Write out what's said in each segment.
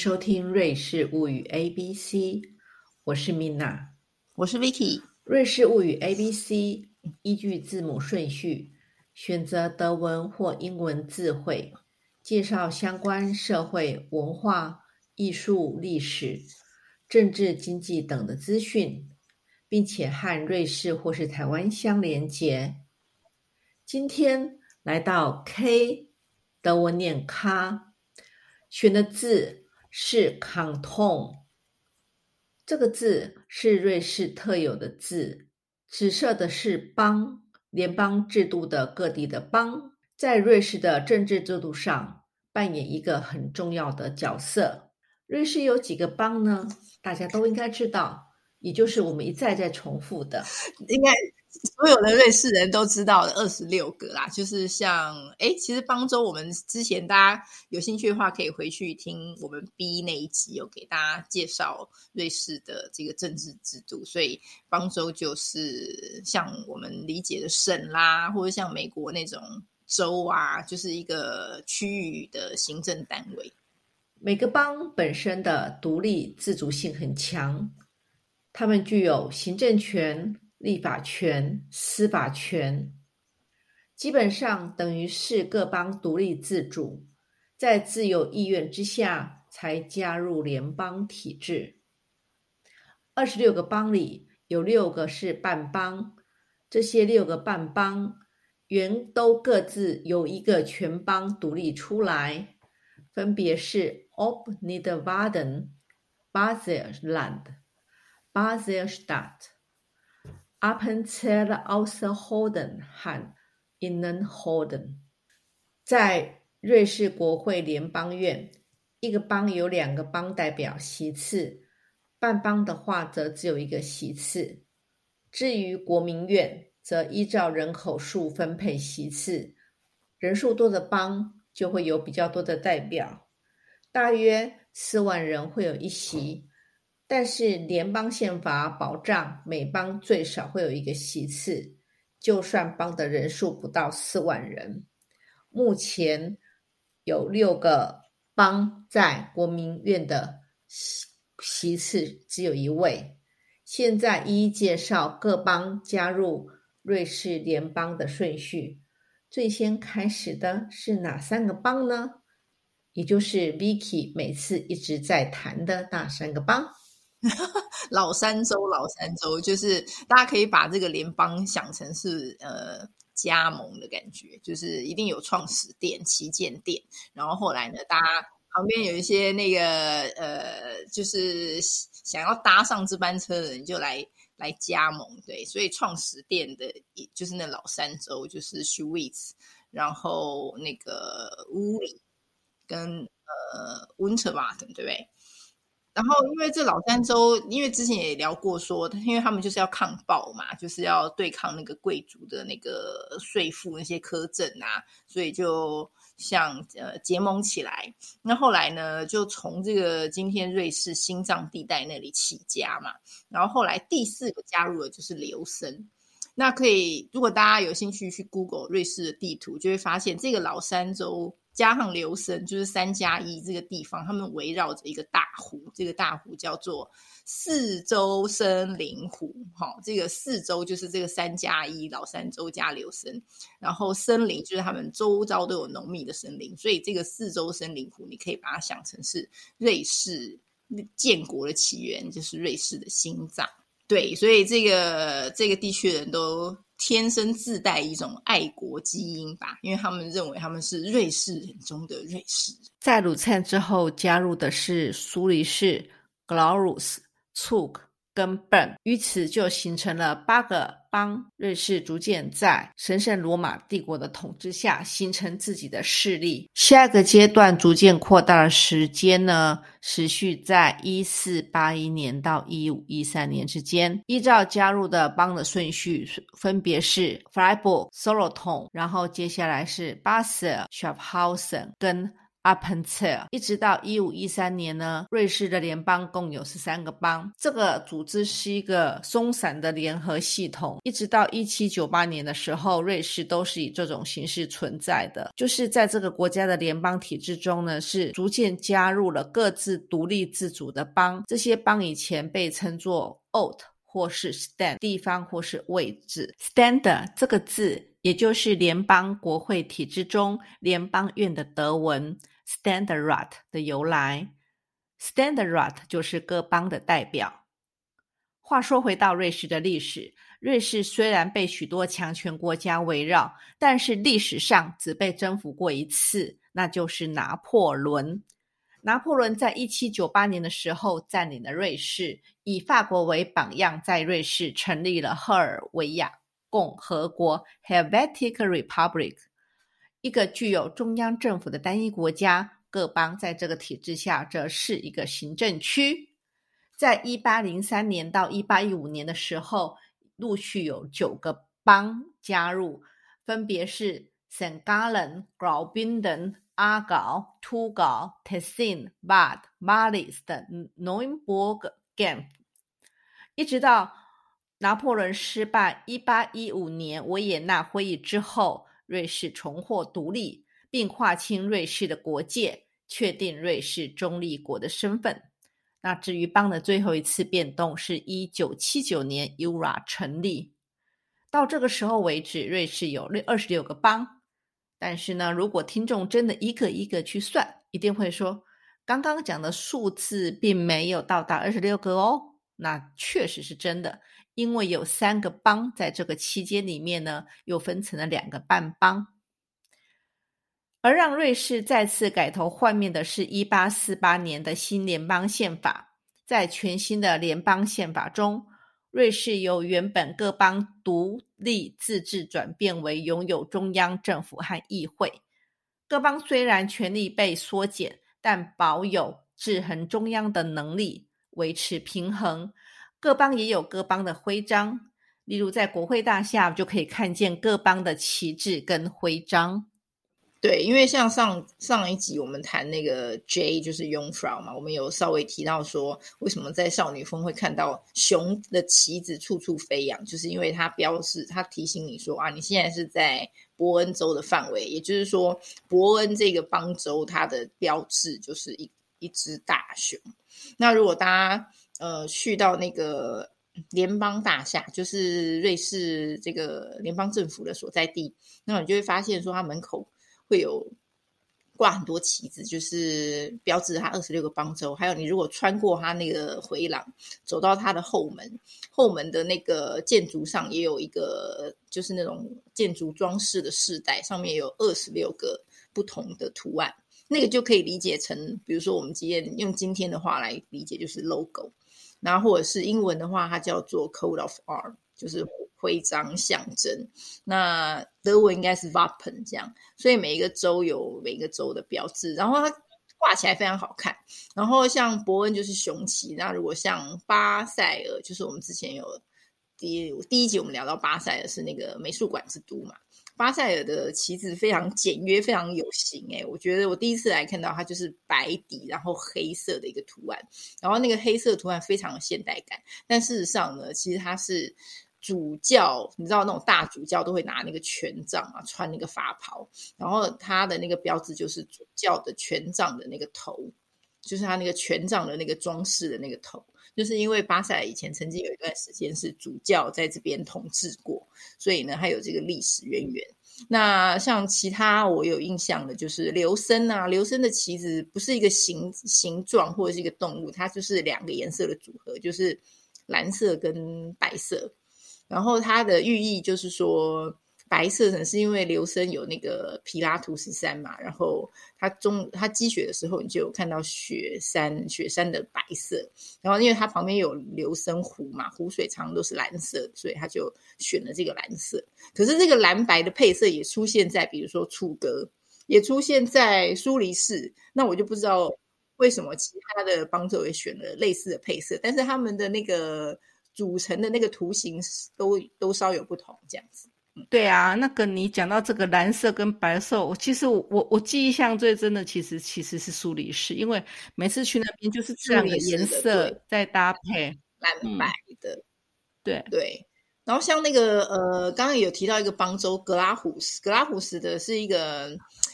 收听《瑞士物语 A B C》，我是 Mina，我是 Vicky。《瑞士物语 A B C》依据字母顺序选择德文或英文字汇，介绍相关社会、文化、艺术、历史、政治、经济等的资讯，并且和瑞士或是台湾相连接。今天来到 K，德文念卡。选的字是 “canton”，这个字是瑞士特有的字，紫色的是邦联邦制度的各地的邦，在瑞士的政治制度上扮演一个很重要的角色。瑞士有几个邦呢？大家都应该知道，也就是我们一再再重复的，应该。所有的瑞士人都知道的二十六个啦，就是像哎，其实邦州我们之前大家有兴趣的话，可以回去听我们 B 那一集，有给大家介绍瑞士的这个政治制度。所以邦州就是像我们理解的省啦，或者像美国那种州啊，就是一个区域的行政单位。每个邦本身的独立自主性很强，他们具有行政权。立法权、司法权，基本上等于是各邦独立自主，在自由意愿之下才加入联邦体制。二十六个邦里有六个是半邦，这些六个半邦原都各自由一个全邦独立出来，分别是 Ob Niederwarden、Baselland、Baselstadt。Appenzell Ausserrhoden 和 Innenrhoden，在瑞士国会联邦院，一个邦有两个邦代表席次，半邦的话则只有一个席次。至于国民院，则依照人口数分配席次，人数多的邦就会有比较多的代表，大约四万人会有一席。但是联邦宪法保障每邦最少会有一个席次，就算邦的人数不到四万人。目前有六个邦在国民院的席席次只有一位。现在一一介绍各邦加入瑞士联邦的顺序。最先开始的是哪三个邦呢？也就是 Vicky 每次一直在谈的那三个邦。老三州，老三州，就是大家可以把这个联邦想成是呃加盟的感觉，就是一定有创始店、旗舰店，然后后来呢，大家旁边有一些那个呃，就是想要搭上这班车的人就来来加盟，对，所以创始店的就是那老三州，就是 s c h w i t z 然后那个乌里跟呃 Winterbotten 对不对？然后，因为这老三州，因为之前也聊过，说因为他们就是要抗暴嘛，就是要对抗那个贵族的那个税赋那些苛政啊，所以就像呃结盟起来。那后来呢，就从这个今天瑞士心脏地带那里起家嘛。然后后来第四个加入的就是留森。那可以，如果大家有兴趣去 Google 瑞士的地图，就会发现这个老三州。加上留森，就是三加一这个地方，他们围绕着一个大湖，这个大湖叫做四周森林湖。哈，这个四周就是这个三加一老三周加留森，然后森林就是他们周遭都有浓密的森林，所以这个四周森林湖，你可以把它想成是瑞士建国的起源，就是瑞士的心脏。对，所以这个这个地区人都。天生自带一种爱国基因吧，因为他们认为他们是瑞士人中的瑞士人。在鲁灿之后加入的是苏黎世、g l o r u s Zug。跟 Bern，于此就形成了八个邦。瑞士逐渐在神圣罗马帝国的统治下形成自己的势力。下一个阶段逐渐扩大的时间呢，持续在一四八一年到一五一三年之间。依照加入的邦的顺序，分别是 Freiburg、Solothurn，然后接下来是 Basel、Schaffhausen 跟 up until 一直到一五一三年呢，瑞士的联邦共有十三个邦。这个组织是一个松散的联合系统。一直到一七九八年的时候，瑞士都是以这种形式存在的。就是在这个国家的联邦体制中呢，是逐渐加入了各自独立自主的邦。这些邦以前被称作 o a t 或是 Stand 地方或是位置。Stand 这个字。也就是联邦国会体制中联邦院的德文 standrat 的由来 standrat 就是各邦的代表。话说回到瑞士的历史，瑞士虽然被许多强权国家围绕，但是历史上只被征服过一次，那就是拿破仑。拿破仑在一七九八年的时候占领了瑞士，以法国为榜样，在瑞士成立了赫尔维亚。共和国 （Helvetic Republic），一个具有中央政府的单一国家。各邦在这个体制下，则是一个行政区。在一八零三年到一八一五年的时候，陆续有九个邦加入，分别是 St. Gallen、Graubünden、阿稿、图高、Tessin、Bad、Marlis 的 Neuburg、Genf，一直到。拿破仑失败。一八一五年维也纳会议之后，瑞士重获独立，并划清瑞士的国界，确定瑞士中立国的身份。那至于邦的最后一次变动，是一九七九年 URA 成立。到这个时候为止，瑞士有六二十六个邦。但是呢，如果听众真的一个一个去算，一定会说，刚刚讲的数字并没有到达二十六个哦。那确实是真的。因为有三个邦在这个期间里面呢，又分成了两个半邦。而让瑞士再次改头换面的是一八四八年的新联邦宪法。在全新的联邦宪法中，瑞士由原本各邦独立自治转变为拥有中央政府和议会。各邦虽然权力被缩减，但保有制衡中央的能力，维持平衡。各邦也有各邦的徽章，例如在国会大厦就可以看见各邦的旗帜跟徽章。对，因为像上上一集我们谈那个 J 就是 Youngfrau 嘛，我们有稍微提到说，为什么在少女峰会看到熊的旗子处处飞扬，就是因为它标示，它提醒你说啊，你现在是在伯恩州的范围，也就是说，伯恩这个邦州它的标志就是一一只大熊。那如果大家呃，去到那个联邦大厦，就是瑞士这个联邦政府的所在地，那你就会发现说，它门口会有挂很多旗子，就是标志它二十六个邦州。还有，你如果穿过它那个回廊，走到它的后门，后门的那个建筑上也有一个，就是那种建筑装饰的饰带，上面有二十六个不同的图案。那个就可以理解成，比如说我们今天用今天的话来理解，就是 logo。然后或者是英文的话，它叫做 Code of Arm，就是徽章象征。那德文应该是 Wappen 这样。所以每一个州有每一个州的标志，然后它挂起来非常好看。然后像伯恩就是雄旗，那如果像巴塞尔，就是我们之前有第第一集我们聊到巴塞尔是那个美术馆之都嘛。巴塞尔的旗子非常简约，非常有型。哎，我觉得我第一次来看到它就是白底，然后黑色的一个图案，然后那个黑色图案非常有现代感。但事实上呢，其实它是主教，你知道那种大主教都会拿那个权杖啊，穿那个法袍，然后他的那个标志就是主教的权杖的那个头，就是他那个权杖的那个装饰的那个头。就是因为巴塞尔以前曾经有一段时间是主教在这边统治过，所以呢，还有这个历史渊源。那像其他我有印象的，就是刘森啊，刘森的旗子不是一个形形状或者是一个动物，它就是两个颜色的组合，就是蓝色跟白色。然后它的寓意就是说。白色呢，是因为刘森有那个皮拉图斯山嘛，然后它中它积雪的时候，你就有看到雪山，雪山的白色。然后因为它旁边有刘森湖嘛，湖水常都是蓝色，所以他就选了这个蓝色。可是这个蓝白的配色也出现在，比如说楚格，也出现在苏黎世。那我就不知道为什么其他的邦州也选了类似的配色，但是他们的那个组成的那个图形都都稍有不同，这样子。对啊，那个你讲到这个蓝色跟白色，我其实我我我记忆象最真的其实其实是苏黎世，因为每次去那边就是这样的颜色在搭配蓝白的，对对。然后像那个呃，刚刚有提到一个邦州格拉胡斯，格拉胡斯的是一个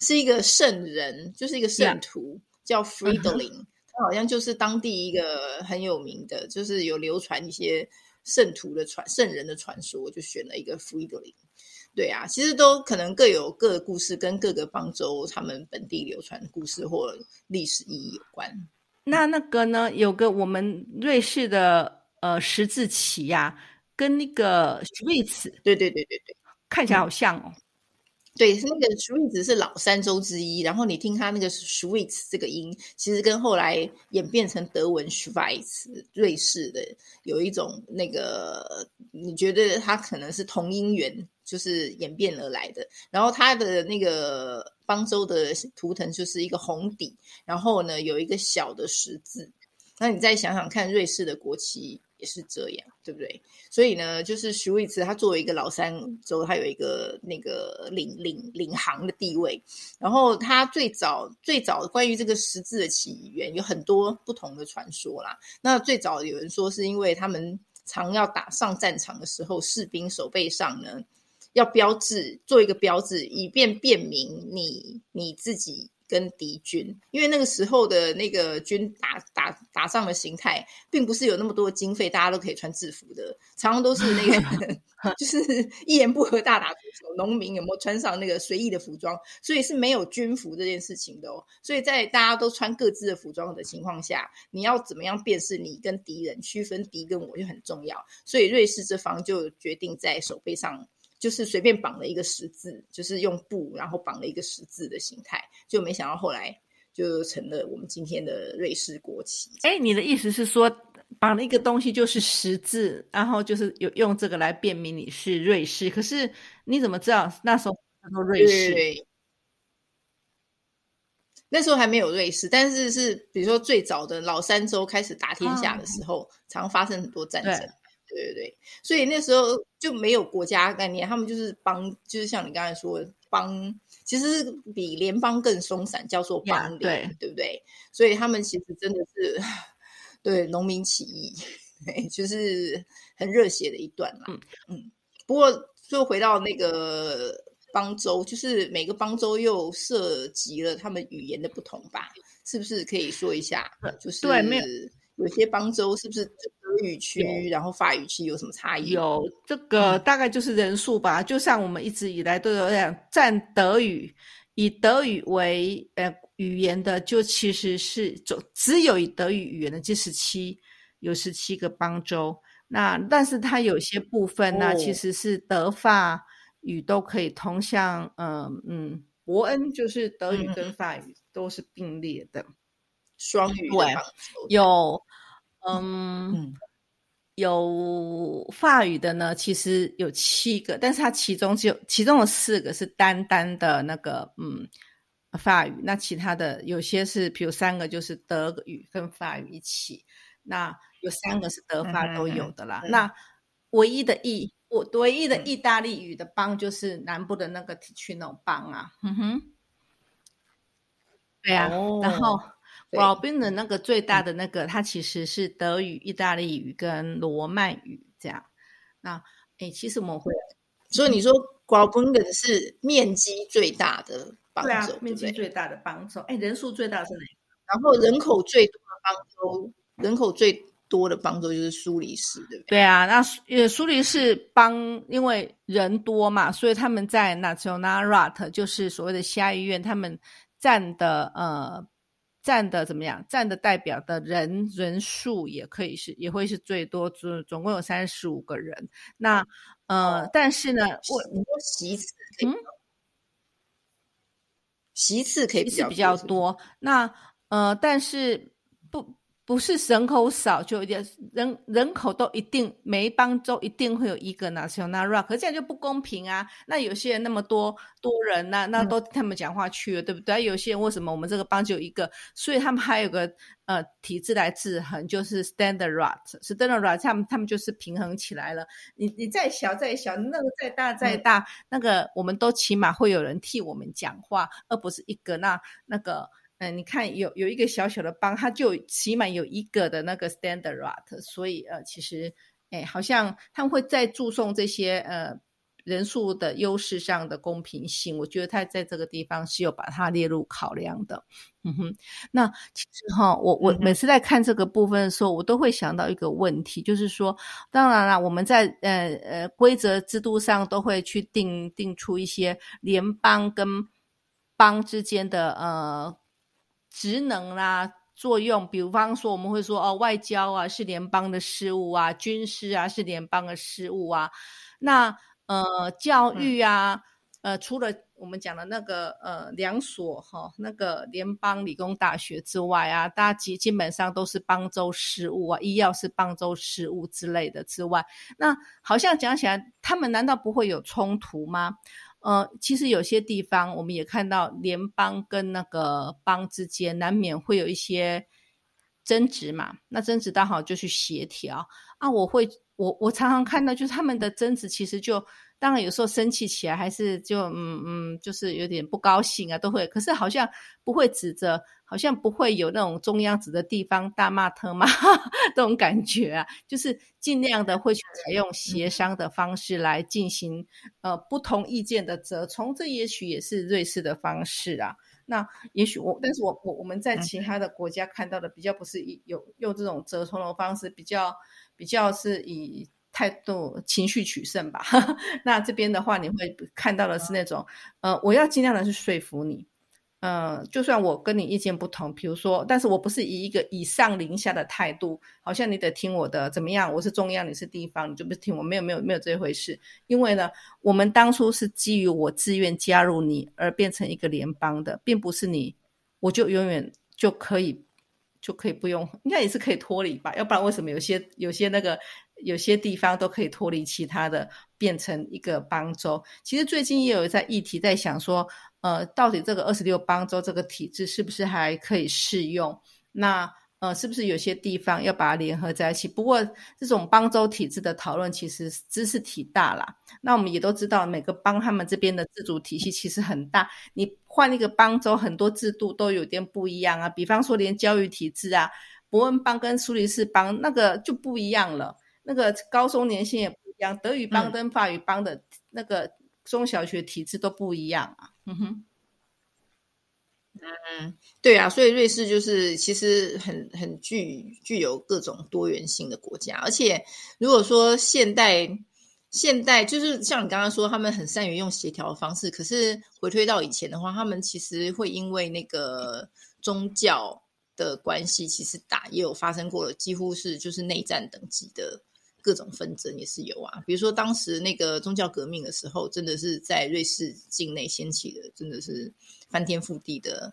是一个圣人，就是一个圣徒叫 Friedling，他好像就是当地一个很有名的，就是有流传一些圣徒的传圣人的传说，就选了一个 Friedling。对啊，其实都可能各有各的故事，跟各个邦州他们本地流传的故事或历史意义有关。那那个呢，有个我们瑞士的呃十字旗呀。跟那个 Swiss，对对对对对，看起来好像哦。对，那个 Swiss 是老三州之一，然后你听它那个 Swiss 这个音，其实跟后来演变成德文 Schweiz 瑞士的有一种那个，你觉得它可能是同音源，就是演变而来的。然后它的那个邦州的图腾就是一个红底，然后呢有一个小的十字。那你再想想看，瑞士的国旗。也是这样，对不对？所以呢，就是徐伟慈他作为一个老三州，他有一个那个领领领航的地位。然后他最早最早关于这个十字的起源有很多不同的传说啦。那最早有人说是因为他们常要打上战场的时候，士兵手背上呢要标志做一个标志，以便辨明你你自己。跟敌军，因为那个时候的那个军打打打仗的形态，并不是有那么多经费，大家都可以穿制服的，常常都是那个 就是一言不合大打出手。农民有没有穿上那个随意的服装？所以是没有军服这件事情的哦。所以在大家都穿各自的服装的情况下，你要怎么样辨识你跟敌人，区分敌跟我就很重要。所以瑞士这方就决定在手背上。就是随便绑了一个十字，就是用布，然后绑了一个十字的形态，就没想到后来就成了我们今天的瑞士国旗。哎，你的意思是说绑了一个东西就是十字，然后就是有用这个来辨明你是瑞士？可是你怎么知道那时候叫做瑞士？那时候还没有瑞士，但是是比如说最早的老三州开始打天下的时候，常发生很多战争。对对对，所以那时候就没有国家概念，他们就是邦，就是像你刚才说帮，其实比联邦更松散，叫做邦联，对不对？所以他们其实真的是 对农民起义，就是很热血的一段嘛。嗯嗯。不过就回到那个邦州，就是每个邦州又涉及了他们语言的不同吧？是不是可以说一下？就是对，没有。有些邦州是不是德语区，然后法语区有什么差异？有这个大概就是人数吧。就像我们一直以来都有讲，占德语以德语为呃语言的，就其实是就只有以德语语言的这十七有十七个邦州。那但是它有些部分呢，其实是德法语都可以通，向嗯嗯，伯恩就是德语跟法语都是并列的。双语对，有嗯有法语的呢，其实有七个，但是它其中只有其中有四个是单单的那个嗯法语，那其他的有些是，比如三个就是德语跟法语一起，那有三个是德法都有的啦。那唯一的意我唯一的意大利语的邦就是南部的那个 Ticino 邦啊，嗯哼，对啊，然后。保宾的那个最大的那个，它其实是德语、意大利语跟罗曼语这样。那哎，其实我们会，所以你说保宾的是面积最大的邦州，对啊，面积最大的邦州。哎，人数最大是哪个？然后人口最多的邦州，人口最多的邦州就是苏黎世，对不对？对啊，那呃苏黎世邦因为人多嘛，所以他们在 Nationalrat 就是所谓的下议院，他们占的呃。占的怎么样？占的代表的人人数也可以是，也会是最多，总总共有三十五个人。那呃，但是呢，我你说席次，嗯，席次可以是比较多。那呃，但是不不是人口少就一定人人口都一定每一邦州一定会有一个 national rock，可这样就不公平啊！那有些人那么多多人，那那都他们讲话去了，对不对？有些人为什么我们这个邦就有一个？所以他们还有个呃体制来制衡，就是 standard rock，standard rock，他们他们就是平衡起来了。你你再小再小，那个再大再大，那个我们都起码会有人替我们讲话，而不是一个那那个。嗯，你看有有一个小小的帮，它就起码有一个的那个 standard rate，所以呃，其实哎，好像他们会在注重这些呃人数的优势上的公平性。我觉得他在这个地方是有把它列入考量的。嗯哼，那其实哈，我我每次在看这个部分的时候，我都会想到一个问题，就是说，当然了，我们在呃呃规则制度上都会去定定出一些联邦跟邦之间的呃。职能啦，作用，比方说，我们会说，哦，外交啊是联邦的事务啊，军事啊是联邦的事务啊。那呃，教育啊，呃，除了我们讲的那个呃两所哈，那个联邦理工大学之外啊，大家基基本上都是邦州事务啊，医药是邦州事务之类的之外，那好像讲起来，他们难道不会有冲突吗？呃，其实有些地方我们也看到联邦跟那个邦之间难免会有一些争执嘛。那争执刚好就去协调啊。我会，我我常常看到就是他们的争执，其实就当然有时候生气起来，还是就嗯嗯，就是有点不高兴啊，都会。可是好像不会指着。好像不会有那种中央指的地方大骂特骂 这种感觉啊，就是尽量的会去采用协商的方式来进行呃不同意见的折冲，这也许也是瑞士的方式啊。那也许我，但是我我我们在其他的国家看到的比较不是以有用这种折冲的方式，比较比较是以态度情绪取胜吧。那这边的话，你会看到的是那种呃，我要尽量的去说服你。嗯，就算我跟你意见不同，比如说，但是我不是以一个以上临下的态度，好像你得听我的怎么样？我是中央，你是地方，你就不听我？没有，没有，没有这回事。因为呢，我们当初是基于我自愿加入你而变成一个联邦的，并不是你我就永远就可以就可以不用，应该也是可以脱离吧？要不然为什么有些有些那个有些地方都可以脱离其他的，变成一个邦州？其实最近也有在议题在想说。呃，到底这个二十六邦州这个体制是不是还可以适用？那呃，是不是有些地方要把它联合在一起？不过这种邦州体制的讨论其实知识体大啦。那我们也都知道，每个邦他们这边的自主体系其实很大。你换一个邦州，很多制度都有点不一样啊。比方说，连教育体制啊，伯恩邦跟苏黎世邦那个就不一样了。那个高中年限也不一样，德语邦跟法语邦的那个中小学体制都不一样啊。嗯哼，嗯，对啊，所以瑞士就是其实很很具具有各种多元性的国家，而且如果说现代现代就是像你刚刚说，他们很善于用协调的方式，可是回推到以前的话，他们其实会因为那个宗教的关系，其实打也有发生过了，几乎是就是内战等级的。各种纷争也是有啊，比如说当时那个宗教革命的时候，真的是在瑞士境内掀起的，真的是翻天覆地的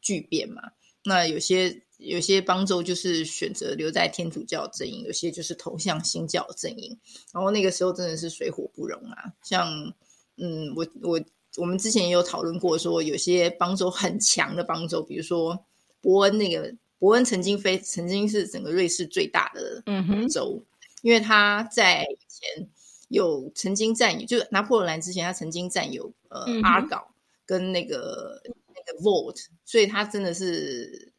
巨变嘛。那有些有些邦州就是选择留在天主教阵营，有些就是投向新教阵营。然后那个时候真的是水火不容啊。像嗯，我我我们之前也有讨论过，说有些邦州很强的邦州，比如说伯恩那个伯恩曾经非曾经是整个瑞士最大的州。因为他在以前有曾经占有，就拿破仑来之前，他曾经占有呃阿搞跟那个那个 Volt，所以他真的是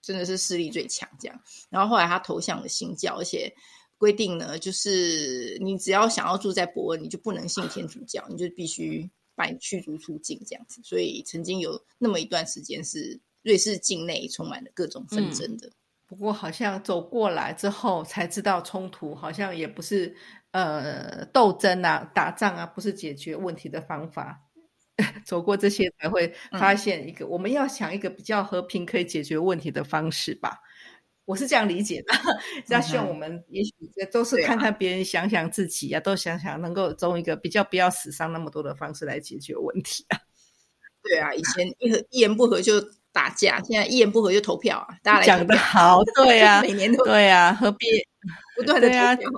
真的是势力最强这样。然后后来他投向了新教，而且规定呢，就是你只要想要住在伯恩，你就不能信天主教，你就必须把你驱逐出境这样子。所以曾经有那么一段时间是瑞士境内充满了各种纷争的。不过好像走过来之后才知道，冲突好像也不是呃斗争啊、打仗啊，不是解决问题的方法。走过这些才会发现一个，我们要想一个比较和平可以解决问题的方式吧。我是这样理解的。那希望我们也许都是看看别人，想想自己啊，都想想能够用一个比较不要死伤那么多的方式来解决问题啊。对啊，以前一和一言不合就。打架，现在一言不合就投票啊！大家来讲的好，对呀，每年都对呀，何必 不断的投票？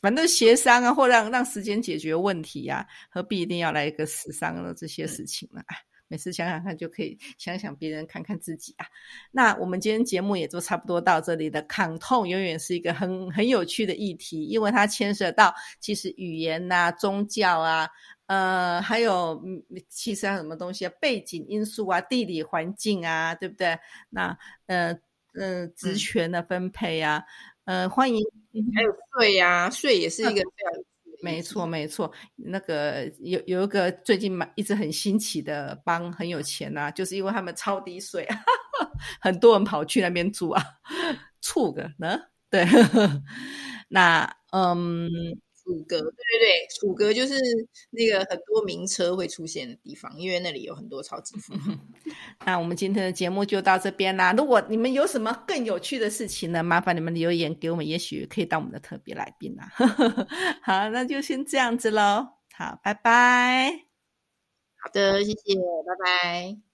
反正协商啊，或让让时间解决问题呀，何必一定要来一个死伤的这些事情呢？每次想想看，就可以想想别人，看看自己啊。那我们今天节目也就差不多到这里的。抗痛永远是一个很很有趣的议题，因为它牵涉到其实语言呐、宗教啊，呃，还有其实还有什么东西啊，背景因素啊、地理环境啊，对不对？那呃呃，职权的分配啊，呃，欢迎还有税呀，税也是一个非常。没错，没错，那个有有一个最近蛮一直很新奇的帮很有钱呐，就是因为他们超低税，很多人跑去那边住啊，处个呢？对，那嗯。楚格，对对对，楚格就是那个很多名车会出现的地方，因为那里有很多超级富豪。那我们今天的节目就到这边啦。如果你们有什么更有趣的事情呢，麻烦你们留言给我们，也许可以当我们的特别来宾啦。好，那就先这样子喽。好，拜拜。好的，谢谢，拜拜。